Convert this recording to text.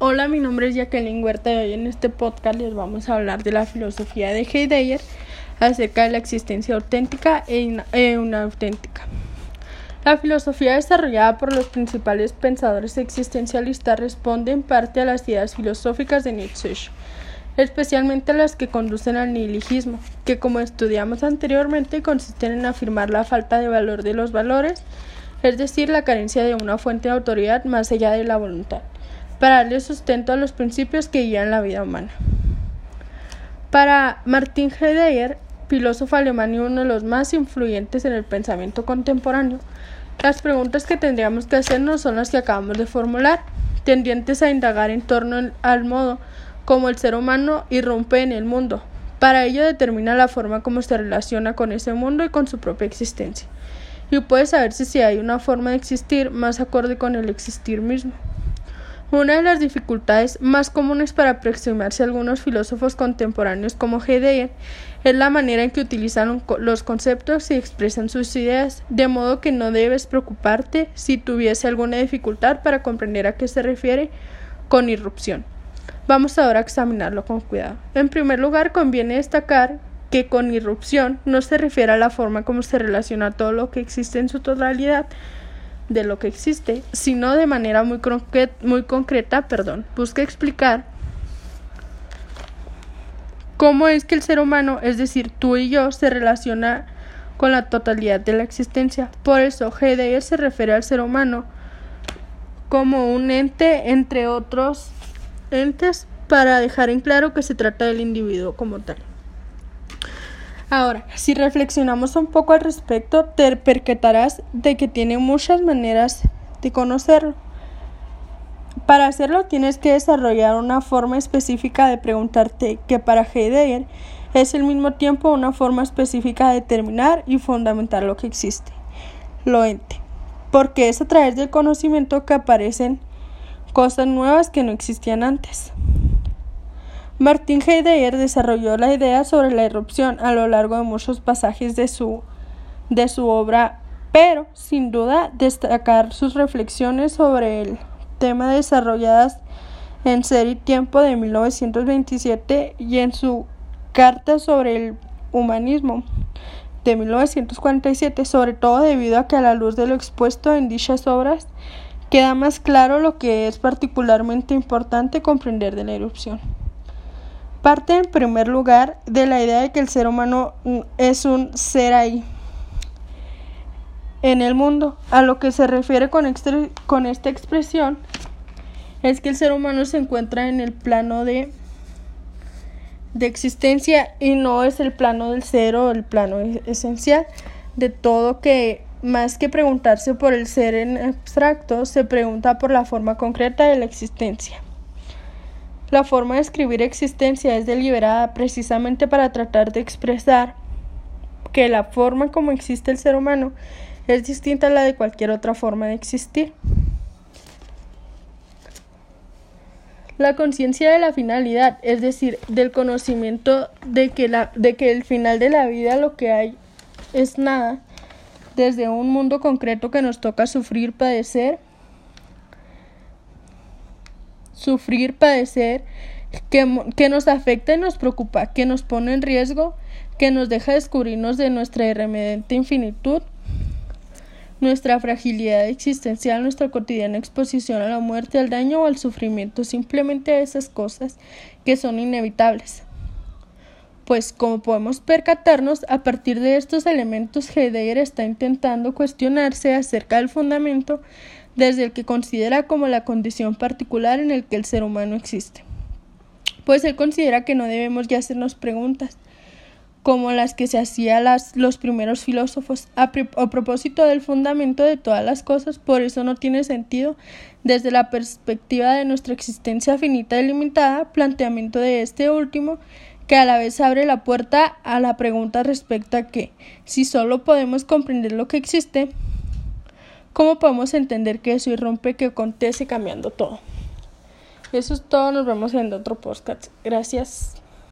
Hola, mi nombre es Jacqueline Huerta y hoy en este podcast les vamos a hablar de la filosofía de Heidegger acerca de la existencia auténtica e, e inauténtica. La filosofía desarrollada por los principales pensadores existencialistas responde en parte a las ideas filosóficas de Nietzsche, especialmente las que conducen al nihilismo, que como estudiamos anteriormente consisten en afirmar la falta de valor de los valores, es decir, la carencia de una fuente de autoridad más allá de la voluntad para darle sustento a los principios que guían la vida humana. Para Martin Heidegger, filósofo alemán y uno de los más influyentes en el pensamiento contemporáneo, las preguntas que tendríamos que hacernos son las que acabamos de formular, tendientes a indagar en torno al modo como el ser humano irrumpe en el mundo. Para ello determina la forma como se relaciona con ese mundo y con su propia existencia. Y puede saberse si hay una forma de existir más acorde con el existir mismo. Una de las dificultades más comunes para aproximarse a algunos filósofos contemporáneos como Heidegger es la manera en que utilizan los conceptos y expresan sus ideas, de modo que no debes preocuparte si tuviese alguna dificultad para comprender a qué se refiere con irrupción. Vamos ahora a examinarlo con cuidado. En primer lugar, conviene destacar que con irrupción no se refiere a la forma como se relaciona todo lo que existe en su totalidad, de lo que existe, sino de manera muy, muy concreta, perdón, busca explicar cómo es que el ser humano, es decir, tú y yo, se relaciona con la totalidad de la existencia. Por eso, Heidegger se refiere al ser humano como un ente entre otros entes para dejar en claro que se trata del individuo como tal. Ahora, si reflexionamos un poco al respecto, te percatarás de que tiene muchas maneras de conocerlo. Para hacerlo tienes que desarrollar una forma específica de preguntarte que para Heidegger es al mismo tiempo una forma específica de determinar y fundamentar lo que existe, lo ente, porque es a través del conocimiento que aparecen cosas nuevas que no existían antes. Martin Heidegger desarrolló la idea sobre la irrupción a lo largo de muchos pasajes de su, de su obra, pero sin duda destacar sus reflexiones sobre el tema desarrolladas en Ser y Tiempo de 1927 y en su Carta sobre el Humanismo de 1947, sobre todo debido a que a la luz de lo expuesto en dichas obras queda más claro lo que es particularmente importante comprender de la irrupción. Parte en primer lugar de la idea de que el ser humano es un ser ahí en el mundo. A lo que se refiere con, con esta expresión es que el ser humano se encuentra en el plano de, de existencia y no es el plano del ser o el plano esencial de todo que más que preguntarse por el ser en abstracto, se pregunta por la forma concreta de la existencia. La forma de escribir existencia es deliberada precisamente para tratar de expresar que la forma como existe el ser humano es distinta a la de cualquier otra forma de existir. La conciencia de la finalidad, es decir, del conocimiento de que, la, de que el final de la vida lo que hay es nada, desde un mundo concreto que nos toca sufrir, padecer, sufrir, padecer, que, que, nos afecta y nos preocupa, que nos pone en riesgo, que nos deja descubrirnos de nuestra irremediente infinitud, nuestra fragilidad existencial, nuestra cotidiana exposición a la muerte, al daño o al sufrimiento, simplemente a esas cosas que son inevitables. Pues como podemos percatarnos, a partir de estos elementos Heidegger está intentando cuestionarse acerca del fundamento desde el que considera como la condición particular en el que el ser humano existe. Pues él considera que no debemos ya hacernos preguntas como las que se hacían los primeros filósofos a, a propósito del fundamento de todas las cosas, por eso no tiene sentido desde la perspectiva de nuestra existencia finita y limitada, planteamiento de este último que a la vez abre la puerta a la pregunta respecto a que si solo podemos comprender lo que existe, ¿Cómo podemos entender que eso irrumpe, que acontece cambiando todo? Eso es todo, nos vemos en otro podcast. Gracias.